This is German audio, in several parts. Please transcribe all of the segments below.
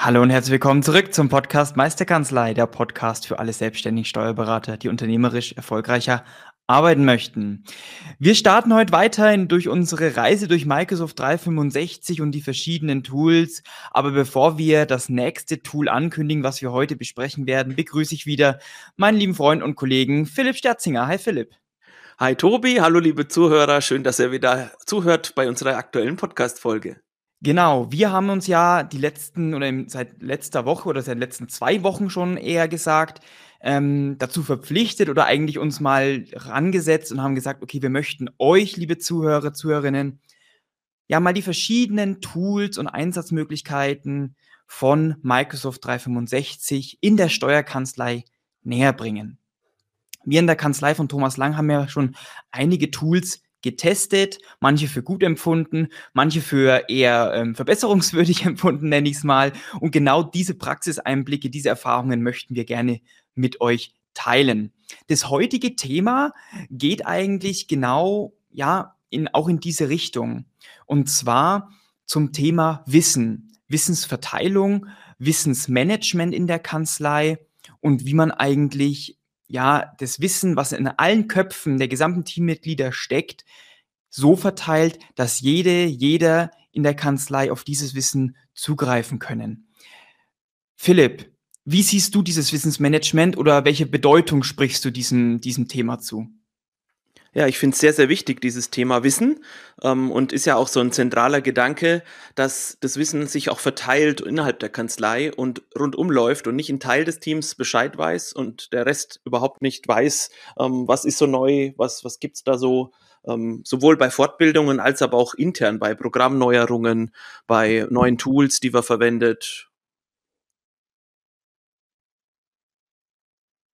Hallo und herzlich willkommen zurück zum Podcast Meisterkanzlei, der Podcast für alle selbstständigen Steuerberater, die unternehmerisch erfolgreicher arbeiten möchten. Wir starten heute weiterhin durch unsere Reise durch Microsoft 365 und die verschiedenen Tools. Aber bevor wir das nächste Tool ankündigen, was wir heute besprechen werden, begrüße ich wieder meinen lieben Freund und Kollegen Philipp Sterzinger. Hi Philipp. Hi Tobi, hallo liebe Zuhörer, schön, dass ihr wieder zuhört bei unserer aktuellen Podcast-Folge. Genau, wir haben uns ja die letzten oder seit letzter Woche oder seit letzten zwei Wochen schon eher gesagt, ähm, dazu verpflichtet oder eigentlich uns mal rangesetzt und haben gesagt, okay, wir möchten euch, liebe Zuhörer, Zuhörerinnen, ja mal die verschiedenen Tools und Einsatzmöglichkeiten von Microsoft 365 in der Steuerkanzlei näher bringen. Wir in der Kanzlei von Thomas Lang haben ja schon einige Tools getestet, manche für gut empfunden, manche für eher ähm, verbesserungswürdig empfunden, nenne ich es mal. Und genau diese Praxiseinblicke, diese Erfahrungen möchten wir gerne mit euch teilen. Das heutige Thema geht eigentlich genau, ja, in, auch in diese Richtung. Und zwar zum Thema Wissen, Wissensverteilung, Wissensmanagement in der Kanzlei und wie man eigentlich ja, das Wissen, was in allen Köpfen der gesamten Teammitglieder steckt, so verteilt, dass jede, jeder in der Kanzlei auf dieses Wissen zugreifen können. Philipp, wie siehst du dieses Wissensmanagement oder welche Bedeutung sprichst du diesem, diesem Thema zu? Ja, ich finde es sehr, sehr wichtig, dieses Thema Wissen. Ähm, und ist ja auch so ein zentraler Gedanke, dass das Wissen sich auch verteilt innerhalb der Kanzlei und rundum läuft und nicht ein Teil des Teams Bescheid weiß und der Rest überhaupt nicht weiß, ähm, was ist so neu, was, was gibt's da so. Ähm, sowohl bei Fortbildungen als aber auch intern bei Programmneuerungen, bei neuen Tools, die wir verwendet.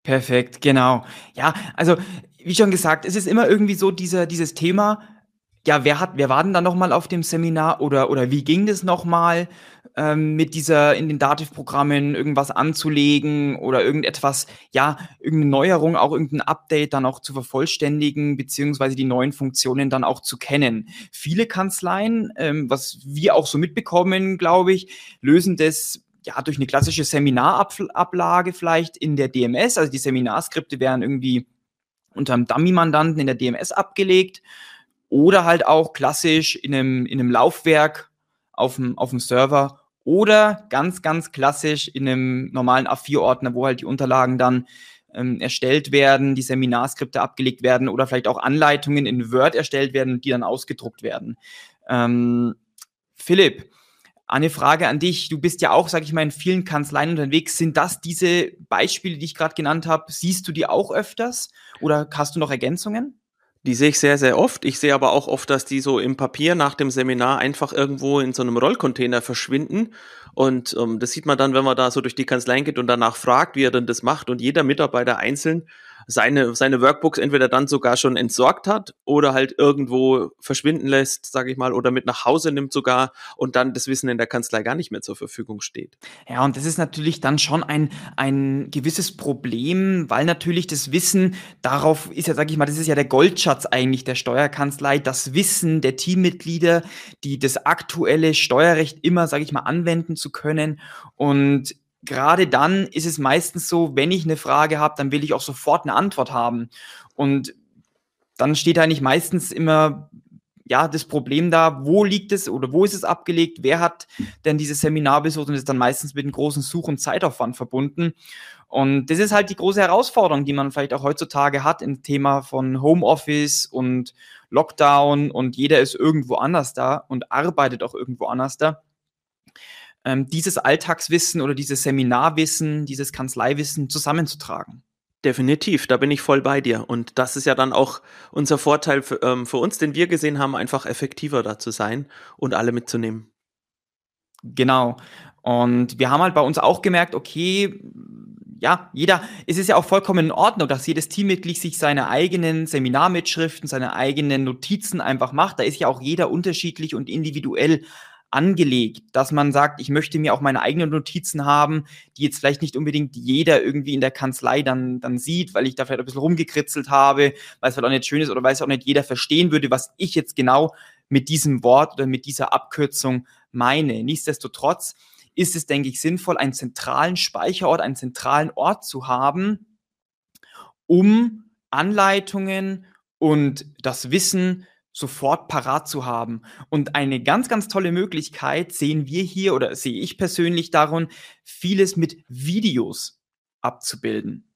Perfekt, genau. Ja, also wie schon gesagt, es ist immer irgendwie so dieser, dieses Thema, ja, wer hat, wer war denn da nochmal auf dem Seminar oder, oder wie ging das nochmal, ähm, mit dieser, in den Dativ-Programmen irgendwas anzulegen oder irgendetwas, ja, irgendeine Neuerung, auch irgendein Update dann auch zu vervollständigen, beziehungsweise die neuen Funktionen dann auch zu kennen. Viele Kanzleien, ähm, was wir auch so mitbekommen, glaube ich, lösen das ja, durch eine klassische Seminarablage vielleicht in der DMS. Also die Seminarskripte werden irgendwie unter einem Dummy-Mandanten in der DMS abgelegt oder halt auch klassisch in einem, in einem Laufwerk auf dem, auf dem Server oder ganz, ganz klassisch in einem normalen A4-Ordner, wo halt die Unterlagen dann ähm, erstellt werden, die Seminarskripte abgelegt werden oder vielleicht auch Anleitungen in Word erstellt werden die dann ausgedruckt werden. Ähm, Philipp, eine Frage an dich. Du bist ja auch, sag ich mal, in vielen Kanzleien unterwegs. Sind das diese Beispiele, die ich gerade genannt habe? Siehst du die auch öfters oder hast du noch Ergänzungen? Die sehe ich sehr, sehr oft. Ich sehe aber auch oft, dass die so im Papier nach dem Seminar einfach irgendwo in so einem Rollcontainer verschwinden. Und ähm, das sieht man dann, wenn man da so durch die Kanzleien geht und danach fragt, wie er denn das macht. Und jeder Mitarbeiter einzeln seine, seine Workbooks entweder dann sogar schon entsorgt hat oder halt irgendwo verschwinden lässt, sage ich mal, oder mit nach Hause nimmt sogar und dann das Wissen in der Kanzlei gar nicht mehr zur Verfügung steht. Ja, und das ist natürlich dann schon ein, ein gewisses Problem, weil natürlich das Wissen, darauf ist ja, sage ich mal, das ist ja der Goldschatz eigentlich der Steuerkanzlei, das Wissen der Teammitglieder, die das aktuelle Steuerrecht immer, sage ich mal, anwenden zu können. Und gerade dann ist es meistens so, wenn ich eine Frage habe, dann will ich auch sofort eine Antwort haben. Und dann steht eigentlich meistens immer ja das Problem da, wo liegt es oder wo ist es abgelegt, wer hat denn dieses Seminar besucht und ist dann meistens mit einem großen Such- und Zeitaufwand verbunden. Und das ist halt die große Herausforderung, die man vielleicht auch heutzutage hat im Thema von Homeoffice und Lockdown und jeder ist irgendwo anders da und arbeitet auch irgendwo anders da ähm, dieses Alltagswissen oder dieses Seminarwissen, dieses Kanzleiwissen zusammenzutragen. Definitiv, da bin ich voll bei dir. Und das ist ja dann auch unser Vorteil für, ähm, für uns, den wir gesehen haben, einfach effektiver da zu sein und alle mitzunehmen. Genau. Und wir haben halt bei uns auch gemerkt, okay, ja, jeder, es ist ja auch vollkommen in Ordnung, dass jedes Teammitglied sich seine eigenen Seminarmitschriften, seine eigenen Notizen einfach macht. Da ist ja auch jeder unterschiedlich und individuell angelegt, dass man sagt, ich möchte mir auch meine eigenen Notizen haben, die jetzt vielleicht nicht unbedingt jeder irgendwie in der Kanzlei dann, dann sieht, weil ich da vielleicht ein bisschen rumgekritzelt habe, weil es halt auch nicht schön ist oder weil es auch nicht jeder verstehen würde, was ich jetzt genau mit diesem Wort oder mit dieser Abkürzung meine. Nichtsdestotrotz ist es, denke ich, sinnvoll, einen zentralen Speicherort, einen zentralen Ort zu haben, um Anleitungen und das Wissen sofort parat zu haben. Und eine ganz, ganz tolle Möglichkeit sehen wir hier oder sehe ich persönlich darin, vieles mit Videos abzubilden.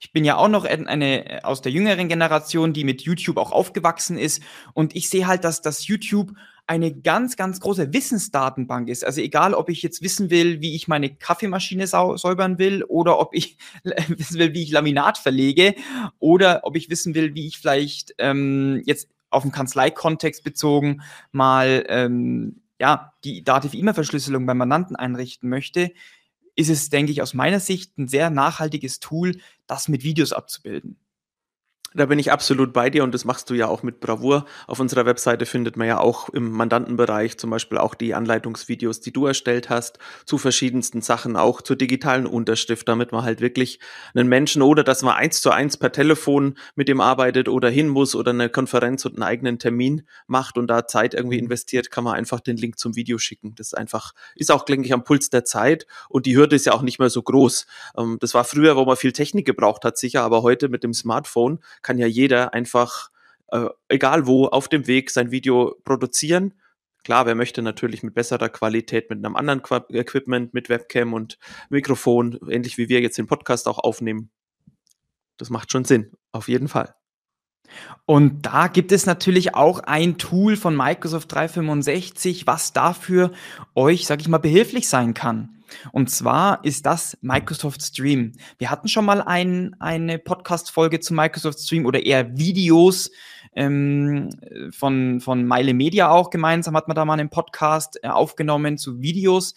Ich bin ja auch noch eine aus der jüngeren Generation, die mit YouTube auch aufgewachsen ist. Und ich sehe halt, dass das YouTube eine ganz, ganz große Wissensdatenbank ist. Also egal, ob ich jetzt wissen will, wie ich meine Kaffeemaschine säubern will oder ob ich wissen will, wie ich Laminat verlege oder ob ich wissen will, wie ich vielleicht ähm, jetzt auf den Kanzleikontext bezogen mal ähm, ja, die Dativ-E-Mail-Verschlüsselung beim Mandanten einrichten möchte, ist es, denke ich, aus meiner Sicht ein sehr nachhaltiges Tool, das mit Videos abzubilden. Da bin ich absolut bei dir und das machst du ja auch mit Bravour. Auf unserer Webseite findet man ja auch im Mandantenbereich zum Beispiel auch die Anleitungsvideos, die du erstellt hast, zu verschiedensten Sachen, auch zur digitalen Unterschrift, damit man halt wirklich einen Menschen oder dass man eins zu eins per Telefon mit dem arbeitet oder hin muss oder eine Konferenz und einen eigenen Termin macht und da Zeit irgendwie mhm. investiert, kann man einfach den Link zum Video schicken. Das ist einfach, ist auch, denke ich, am Puls der Zeit und die Hürde ist ja auch nicht mehr so groß. Ähm, das war früher, wo man viel Technik gebraucht hat, sicher, aber heute mit dem Smartphone kann ja jeder einfach, äh, egal wo, auf dem Weg sein Video produzieren. Klar, wer möchte natürlich mit besserer Qualität, mit einem anderen Qu Equipment, mit Webcam und Mikrofon, ähnlich wie wir jetzt den Podcast auch aufnehmen. Das macht schon Sinn, auf jeden Fall. Und da gibt es natürlich auch ein Tool von Microsoft 365, was dafür euch, sag ich mal, behilflich sein kann. Und zwar ist das Microsoft Stream. Wir hatten schon mal ein, eine Podcast-Folge zu Microsoft Stream oder eher Videos ähm, von, von Meile Media auch gemeinsam hat man da mal einen Podcast äh, aufgenommen zu Videos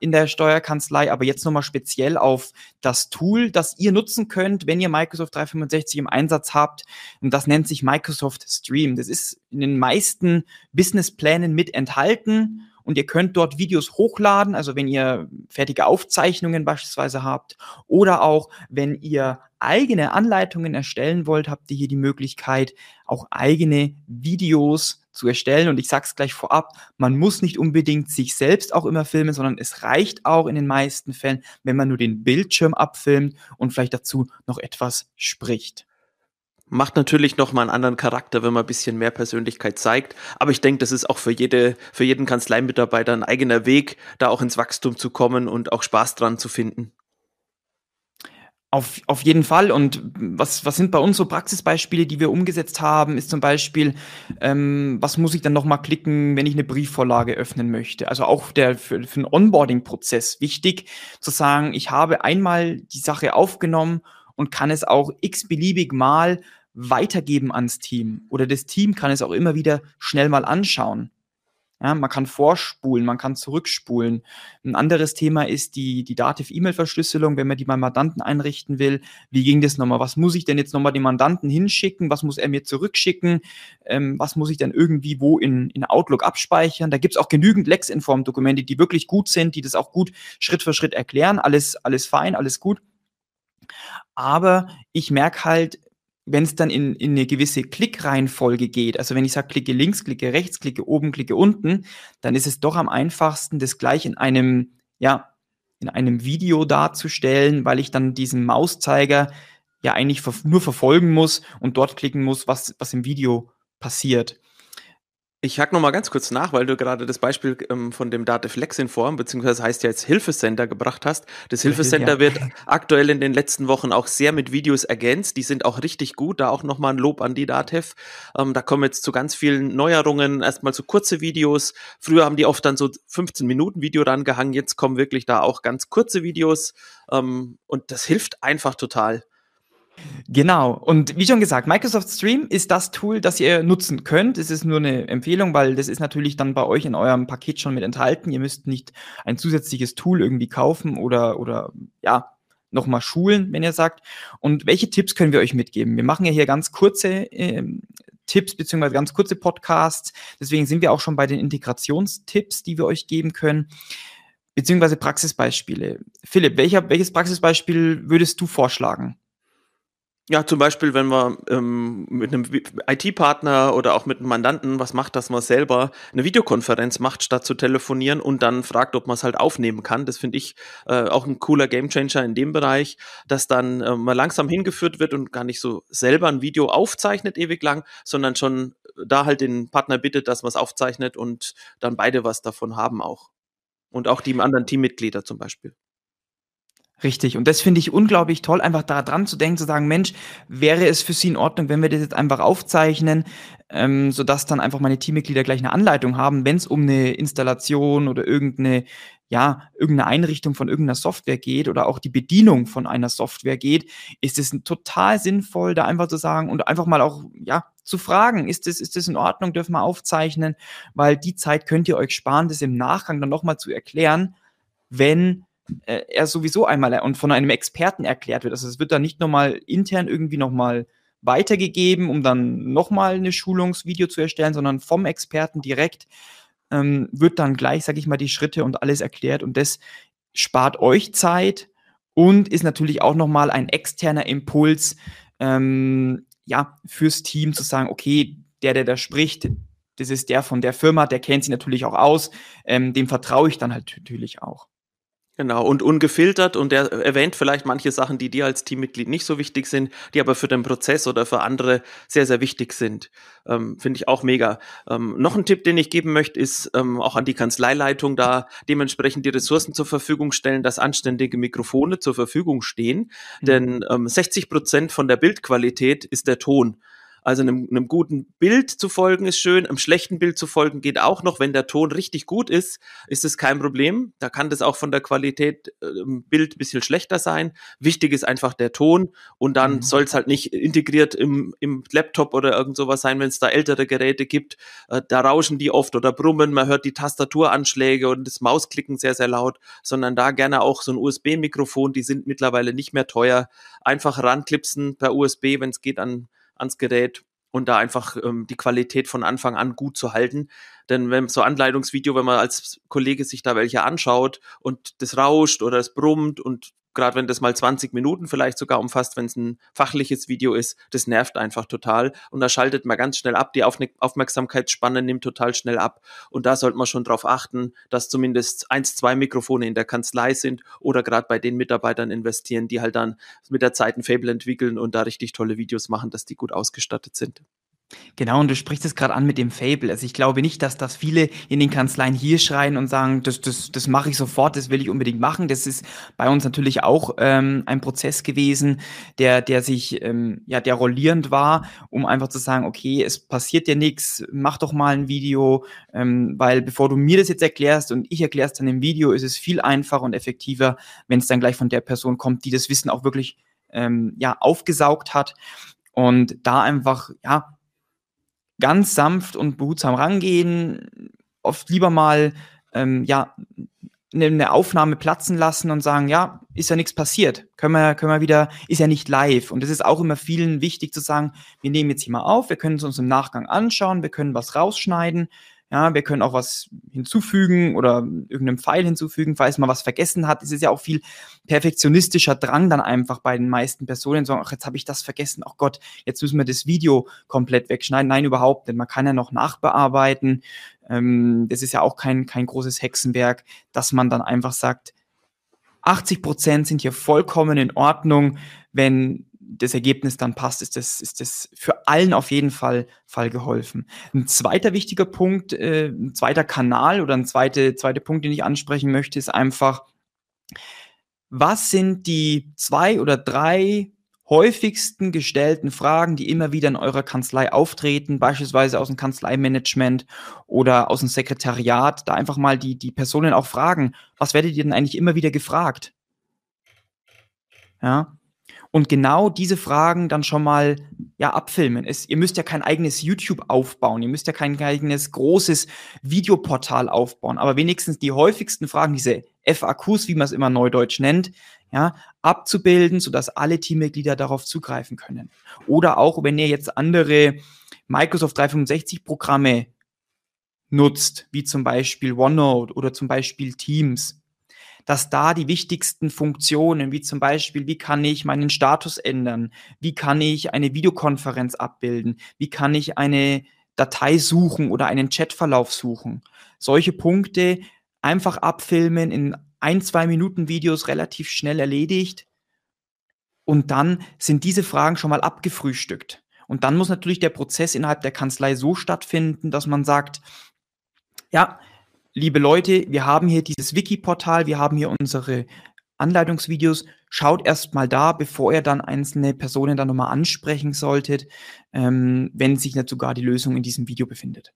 in der Steuerkanzlei, aber jetzt nochmal speziell auf das Tool, das ihr nutzen könnt, wenn ihr Microsoft 365 im Einsatz habt. Und das nennt sich Microsoft Stream. Das ist in den meisten Businessplänen mit enthalten und ihr könnt dort Videos hochladen, also wenn ihr fertige Aufzeichnungen beispielsweise habt oder auch wenn ihr eigene Anleitungen erstellen wollt, habt ihr hier die Möglichkeit, auch eigene Videos zu erstellen. Und ich sag's gleich vorab, man muss nicht unbedingt sich selbst auch immer filmen, sondern es reicht auch in den meisten Fällen, wenn man nur den Bildschirm abfilmt und vielleicht dazu noch etwas spricht. Macht natürlich nochmal einen anderen Charakter, wenn man ein bisschen mehr Persönlichkeit zeigt. Aber ich denke, das ist auch für jede, für jeden Kanzleimitarbeiter ein eigener Weg, da auch ins Wachstum zu kommen und auch Spaß dran zu finden. Auf, auf jeden Fall. Und was, was sind bei uns so Praxisbeispiele, die wir umgesetzt haben, ist zum Beispiel, ähm, was muss ich dann nochmal klicken, wenn ich eine Briefvorlage öffnen möchte? Also auch der, für, für den Onboarding-Prozess wichtig zu sagen, ich habe einmal die Sache aufgenommen und kann es auch x-beliebig mal weitergeben ans Team. Oder das Team kann es auch immer wieder schnell mal anschauen. Ja, man kann vorspulen, man kann zurückspulen. Ein anderes Thema ist die, die Dativ-E-Mail-Verschlüsselung, wenn man die beim Mandanten einrichten will. Wie ging das nochmal? Was muss ich denn jetzt nochmal dem Mandanten hinschicken? Was muss er mir zurückschicken? Ähm, was muss ich denn irgendwie wo in, in Outlook abspeichern? Da gibt's auch genügend Lex-Inform-Dokumente, die wirklich gut sind, die das auch gut Schritt für Schritt erklären. Alles, alles fein, alles gut. Aber ich merke halt, wenn es dann in, in eine gewisse Klickreihenfolge geht, also wenn ich sage, klicke links, klicke rechts, klicke oben, klicke unten, dann ist es doch am einfachsten, das gleich in einem, ja, in einem Video darzustellen, weil ich dann diesen Mauszeiger ja eigentlich nur verfolgen muss und dort klicken muss, was, was im Video passiert. Ich hack noch mal ganz kurz nach, weil du gerade das Beispiel ähm, von dem Dativ Lexinform, beziehungsweise heißt ja jetzt Hilfecenter gebracht hast. Das Hilfecenter ja. wird aktuell in den letzten Wochen auch sehr mit Videos ergänzt. Die sind auch richtig gut. Da auch noch mal ein Lob an die Dativ. Ähm, da kommen jetzt zu ganz vielen Neuerungen. Erstmal so kurze Videos. Früher haben die oft dann so 15 Minuten Video dran gehangen. Jetzt kommen wirklich da auch ganz kurze Videos. Ähm, und das hilft einfach total. Genau. Und wie schon gesagt, Microsoft Stream ist das Tool, das ihr nutzen könnt. Es ist nur eine Empfehlung, weil das ist natürlich dann bei euch in eurem Paket schon mit enthalten. Ihr müsst nicht ein zusätzliches Tool irgendwie kaufen oder, oder, ja, nochmal schulen, wenn ihr sagt. Und welche Tipps können wir euch mitgeben? Wir machen ja hier ganz kurze ähm, Tipps beziehungsweise ganz kurze Podcasts. Deswegen sind wir auch schon bei den Integrationstipps, die wir euch geben können, beziehungsweise Praxisbeispiele. Philipp, welcher, welches Praxisbeispiel würdest du vorschlagen? Ja, zum Beispiel, wenn man ähm, mit einem IT-Partner oder auch mit einem Mandanten was macht, dass man selber eine Videokonferenz macht, statt zu telefonieren und dann fragt, ob man es halt aufnehmen kann. Das finde ich äh, auch ein cooler Gamechanger in dem Bereich, dass dann äh, mal langsam hingeführt wird und gar nicht so selber ein Video aufzeichnet ewig lang, sondern schon da halt den Partner bittet, dass man es aufzeichnet und dann beide was davon haben auch. Und auch die anderen Teammitglieder zum Beispiel. Richtig. Und das finde ich unglaublich toll, einfach da dran zu denken, zu sagen, Mensch, wäre es für Sie in Ordnung, wenn wir das jetzt einfach aufzeichnen, ähm, sodass dann einfach meine Teammitglieder gleich eine Anleitung haben, wenn es um eine Installation oder irgendeine, ja, irgendeine Einrichtung von irgendeiner Software geht oder auch die Bedienung von einer Software geht, ist es total sinnvoll, da einfach zu sagen und einfach mal auch, ja, zu fragen, ist das, ist das in Ordnung, dürfen wir aufzeichnen, weil die Zeit könnt ihr euch sparen, das im Nachgang dann nochmal zu erklären, wenn äh, er sowieso einmal und von einem Experten erklärt wird. Also es wird dann nicht nochmal intern irgendwie nochmal weitergegeben, um dann nochmal eine Schulungsvideo zu erstellen, sondern vom Experten direkt ähm, wird dann gleich, sag ich mal, die Schritte und alles erklärt und das spart euch Zeit und ist natürlich auch nochmal ein externer Impuls, ähm, ja, fürs Team zu sagen, okay, der, der da spricht, das ist der von der Firma, der kennt sie natürlich auch aus, ähm, dem vertraue ich dann halt natürlich auch. Genau, und ungefiltert und er erwähnt vielleicht manche Sachen, die dir als Teammitglied nicht so wichtig sind, die aber für den Prozess oder für andere sehr, sehr wichtig sind. Ähm, Finde ich auch mega. Ähm, noch ein Tipp, den ich geben möchte, ist ähm, auch an die Kanzleileitung da dementsprechend die Ressourcen zur Verfügung stellen, dass anständige Mikrofone zur Verfügung stehen. Mhm. Denn ähm, 60 Prozent von der Bildqualität ist der Ton. Also einem, einem guten Bild zu folgen ist schön, einem schlechten Bild zu folgen geht auch noch. Wenn der Ton richtig gut ist, ist es kein Problem. Da kann das auch von der Qualität äh, im Bild ein bisschen schlechter sein. Wichtig ist einfach der Ton und dann mhm. soll es halt nicht integriert im, im Laptop oder irgend sowas sein, wenn es da ältere Geräte gibt. Äh, da rauschen die oft oder brummen, man hört die Tastaturanschläge und das Mausklicken sehr, sehr laut, sondern da gerne auch so ein USB-Mikrofon, die sind mittlerweile nicht mehr teuer. Einfach ranklipsen per USB, wenn es geht, an ans Gerät und da einfach ähm, die Qualität von Anfang an gut zu halten. Denn wenn so Anleitungsvideo, wenn man als Kollege sich da welche anschaut und das rauscht oder es brummt und gerade wenn das mal 20 Minuten vielleicht sogar umfasst, wenn es ein fachliches Video ist, das nervt einfach total und da schaltet man ganz schnell ab, die Aufmerksamkeitsspanne nimmt total schnell ab und da sollte man schon darauf achten, dass zumindest eins, zwei Mikrofone in der Kanzlei sind oder gerade bei den Mitarbeitern investieren, die halt dann mit der Zeit ein Fable entwickeln und da richtig tolle Videos machen, dass die gut ausgestattet sind. Genau, und du sprichst es gerade an mit dem Fable. Also ich glaube nicht, dass das viele in den Kanzleien hier schreien und sagen, das, das, das mache ich sofort, das will ich unbedingt machen. Das ist bei uns natürlich auch ähm, ein Prozess gewesen, der, der sich, ähm, ja, der rollierend war, um einfach zu sagen, okay, es passiert dir nichts, mach doch mal ein Video, ähm, weil bevor du mir das jetzt erklärst und ich erklär's dann im Video, ist es viel einfacher und effektiver, wenn es dann gleich von der Person kommt, die das Wissen auch wirklich ähm, ja, aufgesaugt hat. Und da einfach, ja, ganz sanft und behutsam rangehen, oft lieber mal ähm, ja eine Aufnahme platzen lassen und sagen, ja, ist ja nichts passiert, können wir, können wir wieder, ist ja nicht live. Und es ist auch immer vielen wichtig zu sagen, wir nehmen jetzt hier mal auf, wir können es uns im Nachgang anschauen, wir können was rausschneiden, ja, wir können auch was hinzufügen oder irgendeinem Pfeil hinzufügen, falls man was vergessen hat. Es ist ja auch viel perfektionistischer Drang dann einfach bei den meisten Personen, sagen, ach, jetzt habe ich das vergessen, ach Gott, jetzt müssen wir das Video komplett wegschneiden. Nein, überhaupt, denn man kann ja noch nachbearbeiten. Ähm, das ist ja auch kein, kein großes Hexenwerk, dass man dann einfach sagt, 80 Prozent sind hier vollkommen in Ordnung, wenn das Ergebnis dann passt, ist das, ist das für allen auf jeden Fall, Fall geholfen. Ein zweiter wichtiger Punkt, äh, ein zweiter Kanal oder ein zweiter zweite Punkt, den ich ansprechen möchte, ist einfach, was sind die zwei oder drei häufigsten gestellten Fragen, die immer wieder in eurer Kanzlei auftreten, beispielsweise aus dem Kanzleimanagement oder aus dem Sekretariat, da einfach mal die, die Personen auch fragen, was werdet ihr denn eigentlich immer wieder gefragt? Ja, und genau diese Fragen dann schon mal ja abfilmen. Es, ihr müsst ja kein eigenes YouTube aufbauen, ihr müsst ja kein eigenes großes Videoportal aufbauen, aber wenigstens die häufigsten Fragen, diese FAQs, wie man es immer neudeutsch nennt, ja, abzubilden, sodass alle Teammitglieder darauf zugreifen können. Oder auch, wenn ihr jetzt andere Microsoft 365 Programme nutzt, wie zum Beispiel OneNote oder zum Beispiel Teams, dass da die wichtigsten Funktionen, wie zum Beispiel, wie kann ich meinen Status ändern, wie kann ich eine Videokonferenz abbilden, wie kann ich eine Datei suchen oder einen Chatverlauf suchen. Solche Punkte einfach abfilmen, in ein, zwei Minuten Videos relativ schnell erledigt. Und dann sind diese Fragen schon mal abgefrühstückt. Und dann muss natürlich der Prozess innerhalb der Kanzlei so stattfinden, dass man sagt, ja, liebe Leute, wir haben hier dieses Wiki-Portal, wir haben hier unsere Anleitungsvideos. Schaut erst mal da, bevor ihr dann einzelne Personen dann nochmal ansprechen solltet, ähm, wenn sich nicht sogar die Lösung in diesem Video befindet.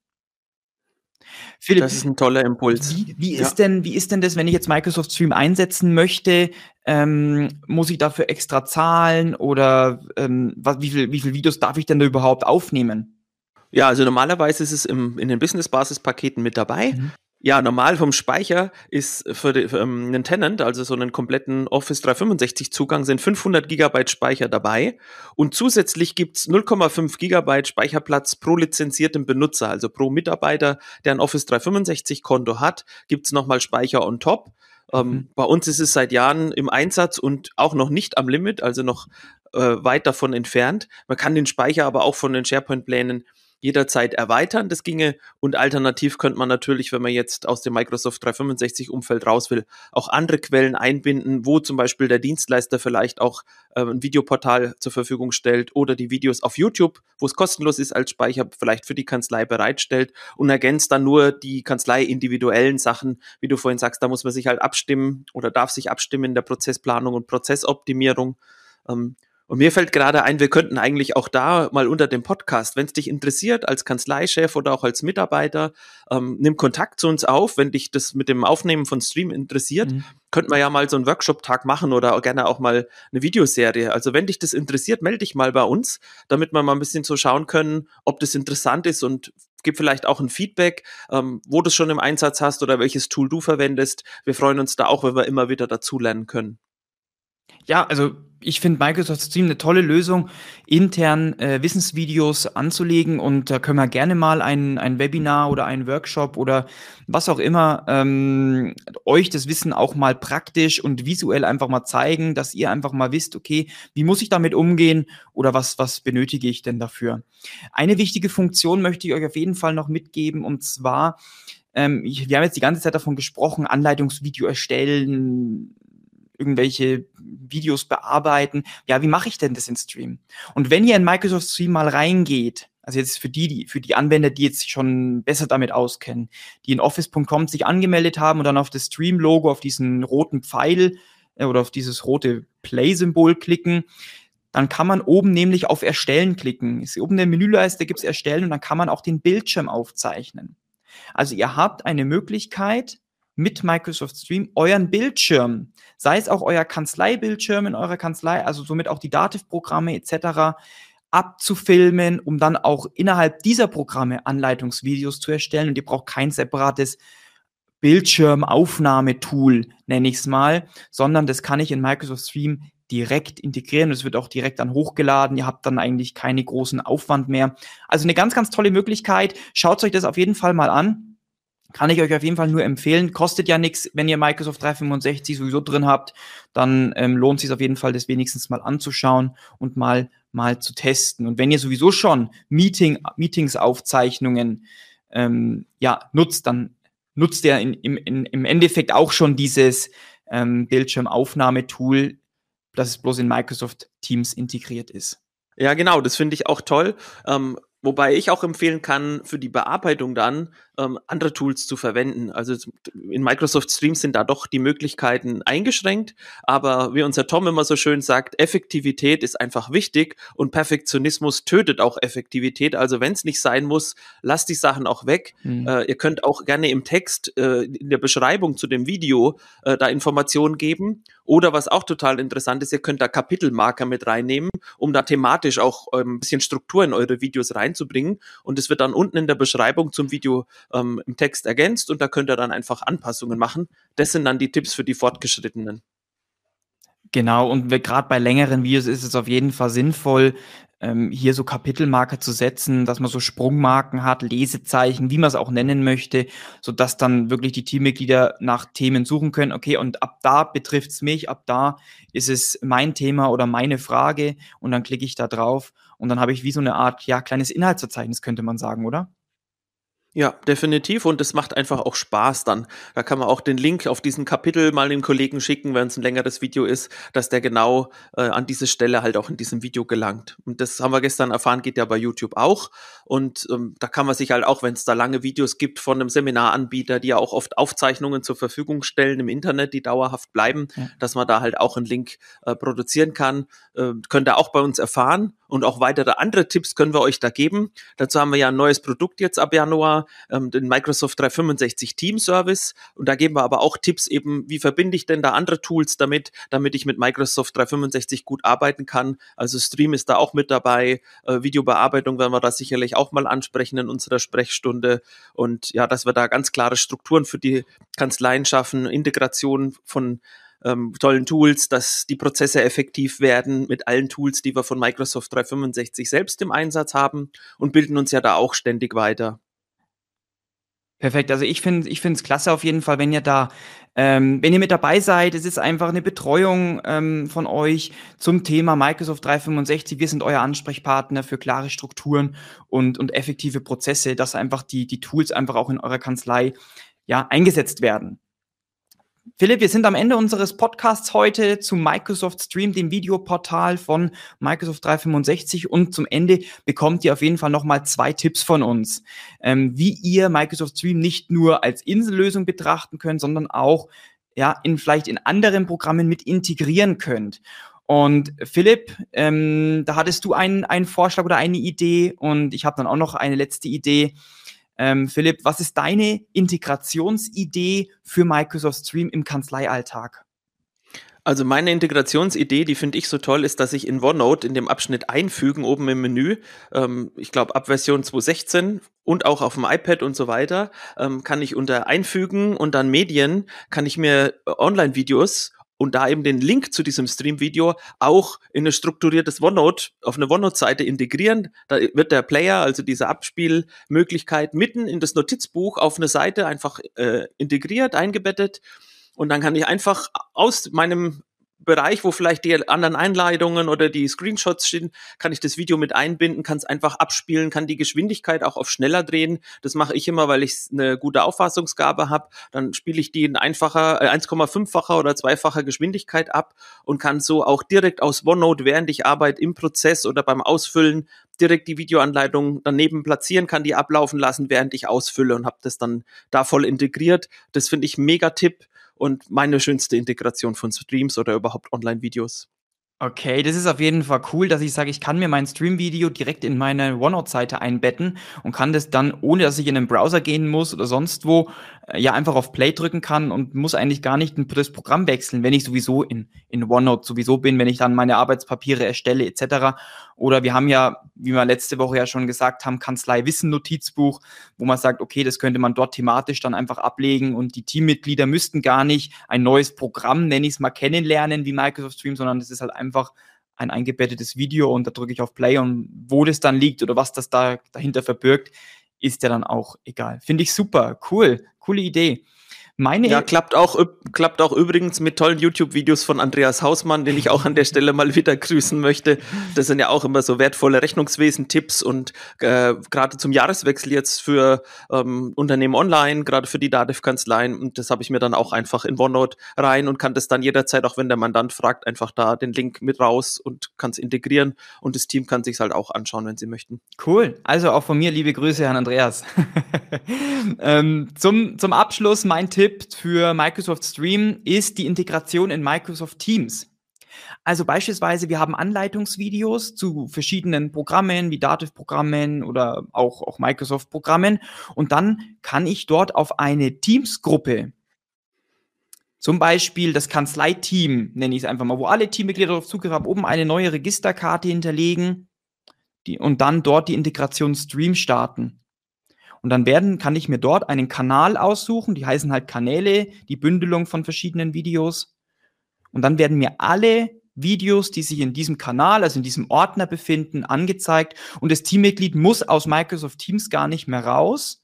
Philipp, das ist ein toller Impuls. Wie, wie ja. ist denn, wie ist denn das, wenn ich jetzt Microsoft Stream einsetzen möchte? Ähm, muss ich dafür extra zahlen oder ähm, was, wie viele wie viel Videos darf ich denn da überhaupt aufnehmen? Ja, also normalerweise ist es im, in den Business-Basis-Paketen mit dabei. Mhm. Ja, normal vom Speicher ist für, die, für um, einen Tenant, also so einen kompletten Office 365 Zugang, sind 500 Gigabyte Speicher dabei. Und zusätzlich gibt's 0,5 Gigabyte Speicherplatz pro lizenziertem Benutzer, also pro Mitarbeiter, der ein Office 365 Konto hat, gibt's nochmal Speicher on top. Ähm, mhm. Ähm, bei uns ist es seit Jahren im Einsatz und auch noch nicht am Limit, also noch äh, weit davon entfernt. Man kann den Speicher aber auch von den SharePoint-Plänen jederzeit erweitern. Das ginge. Und alternativ könnte man natürlich, wenn man jetzt aus dem Microsoft 365 Umfeld raus will, auch andere Quellen einbinden, wo zum Beispiel der Dienstleister vielleicht auch äh, ein Videoportal zur Verfügung stellt oder die Videos auf YouTube, wo es kostenlos ist als Speicher, vielleicht für die Kanzlei bereitstellt und ergänzt dann nur die Kanzlei individuellen Sachen, wie du vorhin sagst, da muss man sich halt abstimmen oder darf sich abstimmen in der Prozessplanung und Prozessoptimierung. Ähm, und mir fällt gerade ein, wir könnten eigentlich auch da mal unter dem Podcast, wenn es dich interessiert, als Kanzleichef oder auch als Mitarbeiter, ähm, nimm Kontakt zu uns auf, wenn dich das mit dem Aufnehmen von Stream interessiert. Mhm. Könnten wir ja mal so einen Workshop-Tag machen oder auch gerne auch mal eine Videoserie. Also wenn dich das interessiert, melde dich mal bei uns, damit wir mal ein bisschen so schauen können, ob das interessant ist und gib vielleicht auch ein Feedback, ähm, wo du es schon im Einsatz hast oder welches Tool du verwendest. Wir freuen uns da auch, wenn wir immer wieder dazulernen können. Ja, also ich finde Microsoft Stream eine tolle Lösung, intern äh, Wissensvideos anzulegen und da können wir gerne mal ein, ein Webinar oder einen Workshop oder was auch immer ähm, euch das Wissen auch mal praktisch und visuell einfach mal zeigen, dass ihr einfach mal wisst, okay, wie muss ich damit umgehen oder was, was benötige ich denn dafür? Eine wichtige Funktion möchte ich euch auf jeden Fall noch mitgeben und zwar, ähm, ich, wir haben jetzt die ganze Zeit davon gesprochen, Anleitungsvideo erstellen, irgendwelche Videos bearbeiten. Ja, wie mache ich denn das in Stream? Und wenn ihr in Microsoft Stream mal reingeht, also jetzt für die, die, für die Anwender, die jetzt schon besser damit auskennen, die in Office.com sich angemeldet haben und dann auf das Stream-Logo, auf diesen roten Pfeil äh, oder auf dieses rote Play-Symbol klicken, dann kann man oben nämlich auf Erstellen klicken. Ist oben in der Menüleiste gibt es Erstellen und dann kann man auch den Bildschirm aufzeichnen. Also ihr habt eine Möglichkeit, mit Microsoft Stream euren Bildschirm, sei es auch euer Kanzleibildschirm in eurer Kanzlei, also somit auch die Dativ-Programme etc., abzufilmen, um dann auch innerhalb dieser Programme Anleitungsvideos zu erstellen. Und ihr braucht kein separates Bildschirmaufnahmetool, nenne ich es mal, sondern das kann ich in Microsoft Stream direkt integrieren. Es wird auch direkt dann hochgeladen. Ihr habt dann eigentlich keine großen Aufwand mehr. Also eine ganz, ganz tolle Möglichkeit. Schaut euch das auf jeden Fall mal an. Kann ich euch auf jeden Fall nur empfehlen. Kostet ja nichts, wenn ihr Microsoft 365 sowieso drin habt, dann ähm, lohnt sich auf jeden Fall, das wenigstens mal anzuschauen und mal mal zu testen. Und wenn ihr sowieso schon Meeting, Meetings-Aufzeichnungen ähm, ja, nutzt, dann nutzt ihr in, im, in, im Endeffekt auch schon dieses ähm, Bildschirmaufnahmetool, das bloß in Microsoft Teams integriert ist. Ja, genau, das finde ich auch toll. Ähm, wobei ich auch empfehlen kann, für die Bearbeitung dann ähm, andere Tools zu verwenden. Also in Microsoft Streams sind da doch die Möglichkeiten eingeschränkt, aber wie unser Tom immer so schön sagt, Effektivität ist einfach wichtig und Perfektionismus tötet auch Effektivität. Also wenn es nicht sein muss, lasst die Sachen auch weg. Mhm. Äh, ihr könnt auch gerne im Text, äh, in der Beschreibung zu dem Video äh, da Informationen geben. Oder was auch total interessant ist, ihr könnt da Kapitelmarker mit reinnehmen, um da thematisch auch ähm, ein bisschen Struktur in eure Videos reinzubringen. Und es wird dann unten in der Beschreibung zum Video ähm, im Text ergänzt und da könnt ihr dann einfach Anpassungen machen. Das sind dann die Tipps für die Fortgeschrittenen. Genau, und gerade bei längeren Videos ist es auf jeden Fall sinnvoll, ähm, hier so Kapitelmarker zu setzen, dass man so Sprungmarken hat, Lesezeichen, wie man es auch nennen möchte, so dass dann wirklich die Teammitglieder nach Themen suchen können. Okay, und ab da betrifft es mich, ab da ist es mein Thema oder meine Frage und dann klicke ich da drauf und dann habe ich wie so eine Art, ja, kleines Inhaltsverzeichnis, könnte man sagen, oder? Ja, definitiv. Und es macht einfach auch Spaß dann. Da kann man auch den Link auf diesen Kapitel mal den Kollegen schicken, wenn es ein längeres Video ist, dass der genau äh, an diese Stelle halt auch in diesem Video gelangt. Und das haben wir gestern erfahren, geht ja bei YouTube auch. Und ähm, da kann man sich halt auch, wenn es da lange Videos gibt von einem Seminaranbieter, die ja auch oft Aufzeichnungen zur Verfügung stellen im Internet, die dauerhaft bleiben, ja. dass man da halt auch einen Link äh, produzieren kann. Äh, könnt ihr auch bei uns erfahren. Und auch weitere andere Tipps können wir euch da geben. Dazu haben wir ja ein neues Produkt jetzt ab Januar, ähm, den Microsoft 365 Team Service. Und da geben wir aber auch Tipps eben, wie verbinde ich denn da andere Tools damit, damit ich mit Microsoft 365 gut arbeiten kann. Also Stream ist da auch mit dabei. Äh, Videobearbeitung werden wir da sicherlich auch mal ansprechen in unserer Sprechstunde. Und ja, dass wir da ganz klare Strukturen für die Kanzleien schaffen, Integration von ähm, tollen Tools, dass die Prozesse effektiv werden mit allen Tools, die wir von Microsoft 365 selbst im Einsatz haben und bilden uns ja da auch ständig weiter. Perfekt. Also ich finde, ich finde es klasse auf jeden Fall, wenn ihr da, ähm, wenn ihr mit dabei seid. Es ist einfach eine Betreuung ähm, von euch zum Thema Microsoft 365. Wir sind euer Ansprechpartner für klare Strukturen und und effektive Prozesse, dass einfach die die Tools einfach auch in eurer Kanzlei ja eingesetzt werden. Philipp, wir sind am Ende unseres Podcasts heute zu Microsoft Stream, dem Videoportal von Microsoft 365. Und zum Ende bekommt ihr auf jeden Fall nochmal zwei Tipps von uns, ähm, wie ihr Microsoft Stream nicht nur als Insellösung betrachten könnt, sondern auch ja, in vielleicht in anderen Programmen mit integrieren könnt. Und Philipp, ähm, da hattest du einen, einen Vorschlag oder eine Idee und ich habe dann auch noch eine letzte Idee. Ähm, Philipp, was ist deine Integrationsidee für Microsoft Stream im Kanzleialltag? Also meine Integrationsidee, die finde ich so toll, ist, dass ich in OneNote in dem Abschnitt Einfügen oben im Menü, ähm, ich glaube ab Version 2.16 und auch auf dem iPad und so weiter, ähm, kann ich unter Einfügen und dann Medien, kann ich mir Online-Videos und da eben den Link zu diesem Stream-Video auch in ein strukturiertes OneNote, auf eine OneNote-Seite integrieren. Da wird der Player, also diese Abspielmöglichkeit, mitten in das Notizbuch auf eine Seite einfach äh, integriert, eingebettet. Und dann kann ich einfach aus meinem Bereich, wo vielleicht die anderen Einleitungen oder die Screenshots stehen, kann ich das Video mit einbinden, kann es einfach abspielen, kann die Geschwindigkeit auch auf schneller drehen. Das mache ich immer, weil ich eine gute Auffassungsgabe habe. Dann spiele ich die in einfacher, äh, 1,5-facher oder zweifacher Geschwindigkeit ab und kann so auch direkt aus OneNote, während ich arbeite, im Prozess oder beim Ausfüllen direkt die Videoanleitung daneben platzieren, kann die ablaufen lassen, während ich ausfülle und habe das dann da voll integriert. Das finde ich mega Tipp und meine schönste Integration von Streams oder überhaupt Online-Videos. Okay, das ist auf jeden Fall cool, dass ich sage, ich kann mir mein Stream-Video direkt in meine OneNote-Seite einbetten und kann das dann, ohne dass ich in den Browser gehen muss oder sonst wo, ja einfach auf Play drücken kann und muss eigentlich gar nicht das Programm wechseln, wenn ich sowieso in, in OneNote sowieso bin, wenn ich dann meine Arbeitspapiere erstelle etc. Oder wir haben ja, wie wir letzte Woche ja schon gesagt haben, Kanzlei Wissen Notizbuch, wo man sagt, okay, das könnte man dort thematisch dann einfach ablegen und die Teammitglieder müssten gar nicht ein neues Programm, nenne ich es mal, kennenlernen wie Microsoft Stream, sondern das ist halt einfach ein eingebettetes Video und da drücke ich auf Play und wo das dann liegt oder was das da dahinter verbirgt, ist ja dann auch egal. Finde ich super, cool, coole Idee. Meine ja, klappt auch, klappt auch übrigens mit tollen YouTube-Videos von Andreas Hausmann, den ich auch an der Stelle mal wieder grüßen möchte. Das sind ja auch immer so wertvolle Rechnungswesen-Tipps und äh, gerade zum Jahreswechsel jetzt für ähm, Unternehmen online, gerade für die Dativ-Kanzleien. Und das habe ich mir dann auch einfach in OneNote rein und kann das dann jederzeit, auch wenn der Mandant fragt, einfach da den Link mit raus und kann es integrieren. Und das Team kann sich halt auch anschauen, wenn sie möchten. Cool. Also auch von mir liebe Grüße, Herrn Andreas. ähm, zum, zum Abschluss mein Tipp Tipp für Microsoft Stream ist die Integration in Microsoft Teams. Also beispielsweise, wir haben Anleitungsvideos zu verschiedenen Programmen, wie Dativ-Programmen oder auch, auch Microsoft-Programmen. Und dann kann ich dort auf eine Teams-Gruppe, zum Beispiel das Kanzleiteam, nenne ich es einfach mal, wo alle Teammitglieder darauf Zugriff haben, oben eine neue Registerkarte hinterlegen die, und dann dort die Integration Stream starten. Und dann werden, kann ich mir dort einen Kanal aussuchen, die heißen halt Kanäle, die Bündelung von verschiedenen Videos. Und dann werden mir alle Videos, die sich in diesem Kanal, also in diesem Ordner befinden, angezeigt. Und das Teammitglied muss aus Microsoft Teams gar nicht mehr raus,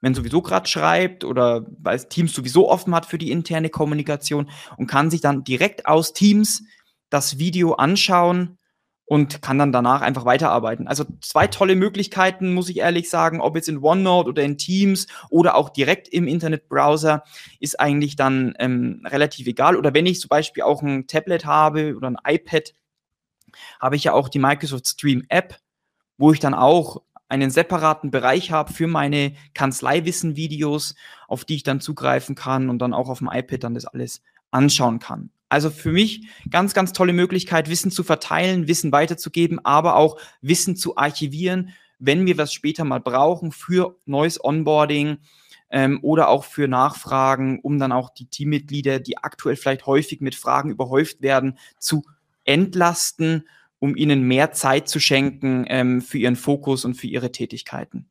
wenn sowieso gerade schreibt oder weil Teams sowieso offen hat für die interne Kommunikation und kann sich dann direkt aus Teams das Video anschauen und kann dann danach einfach weiterarbeiten. Also zwei tolle Möglichkeiten, muss ich ehrlich sagen, ob jetzt in OneNote oder in Teams oder auch direkt im Internetbrowser, ist eigentlich dann ähm, relativ egal. Oder wenn ich zum Beispiel auch ein Tablet habe oder ein iPad, habe ich ja auch die Microsoft Stream App, wo ich dann auch einen separaten Bereich habe für meine Kanzleiwissen-Videos, auf die ich dann zugreifen kann und dann auch auf dem iPad dann das alles anschauen kann. Also für mich ganz, ganz tolle Möglichkeit, Wissen zu verteilen, Wissen weiterzugeben, aber auch Wissen zu archivieren, wenn wir was später mal brauchen für neues Onboarding ähm, oder auch für Nachfragen, um dann auch die Teammitglieder, die aktuell vielleicht häufig mit Fragen überhäuft werden, zu entlasten, um ihnen mehr Zeit zu schenken ähm, für ihren Fokus und für ihre Tätigkeiten.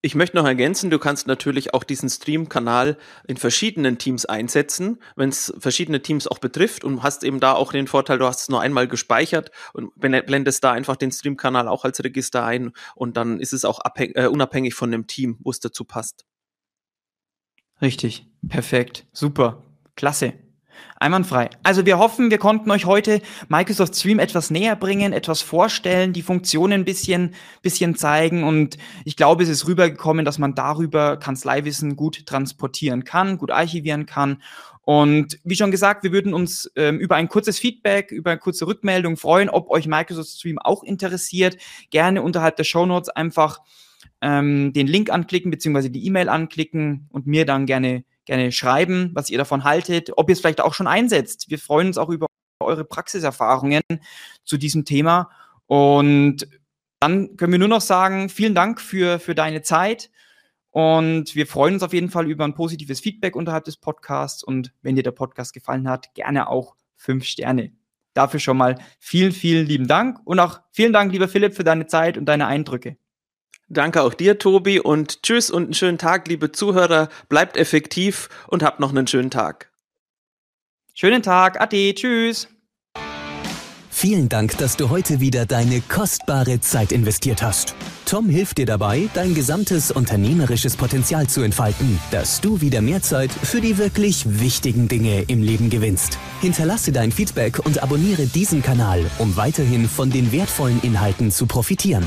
Ich möchte noch ergänzen, du kannst natürlich auch diesen Stream-Kanal in verschiedenen Teams einsetzen, wenn es verschiedene Teams auch betrifft und hast eben da auch den Vorteil, du hast es nur einmal gespeichert und blendest da einfach den Stream-Kanal auch als Register ein und dann ist es auch äh, unabhängig von dem Team, wo es dazu passt. Richtig, perfekt, super, klasse. Einwandfrei. Also wir hoffen, wir konnten euch heute Microsoft Stream etwas näher bringen, etwas vorstellen, die Funktionen ein bisschen, bisschen zeigen und ich glaube, es ist rübergekommen, dass man darüber Kanzleiwissen gut transportieren kann, gut archivieren kann und wie schon gesagt, wir würden uns ähm, über ein kurzes Feedback, über eine kurze Rückmeldung freuen, ob euch Microsoft Stream auch interessiert. Gerne unterhalb der Show Notes einfach ähm, den Link anklicken, beziehungsweise die E-Mail anklicken und mir dann gerne gerne schreiben, was ihr davon haltet, ob ihr es vielleicht auch schon einsetzt. Wir freuen uns auch über eure Praxiserfahrungen zu diesem Thema. Und dann können wir nur noch sagen, vielen Dank für, für deine Zeit. Und wir freuen uns auf jeden Fall über ein positives Feedback unterhalb des Podcasts. Und wenn dir der Podcast gefallen hat, gerne auch fünf Sterne. Dafür schon mal vielen, vielen lieben Dank. Und auch vielen Dank, lieber Philipp, für deine Zeit und deine Eindrücke. Danke auch dir, Tobi, und tschüss und einen schönen Tag, liebe Zuhörer. Bleibt effektiv und habt noch einen schönen Tag. Schönen Tag, Ade, tschüss. Vielen Dank, dass du heute wieder deine kostbare Zeit investiert hast. Tom hilft dir dabei, dein gesamtes unternehmerisches Potenzial zu entfalten, dass du wieder mehr Zeit für die wirklich wichtigen Dinge im Leben gewinnst. Hinterlasse dein Feedback und abonniere diesen Kanal, um weiterhin von den wertvollen Inhalten zu profitieren.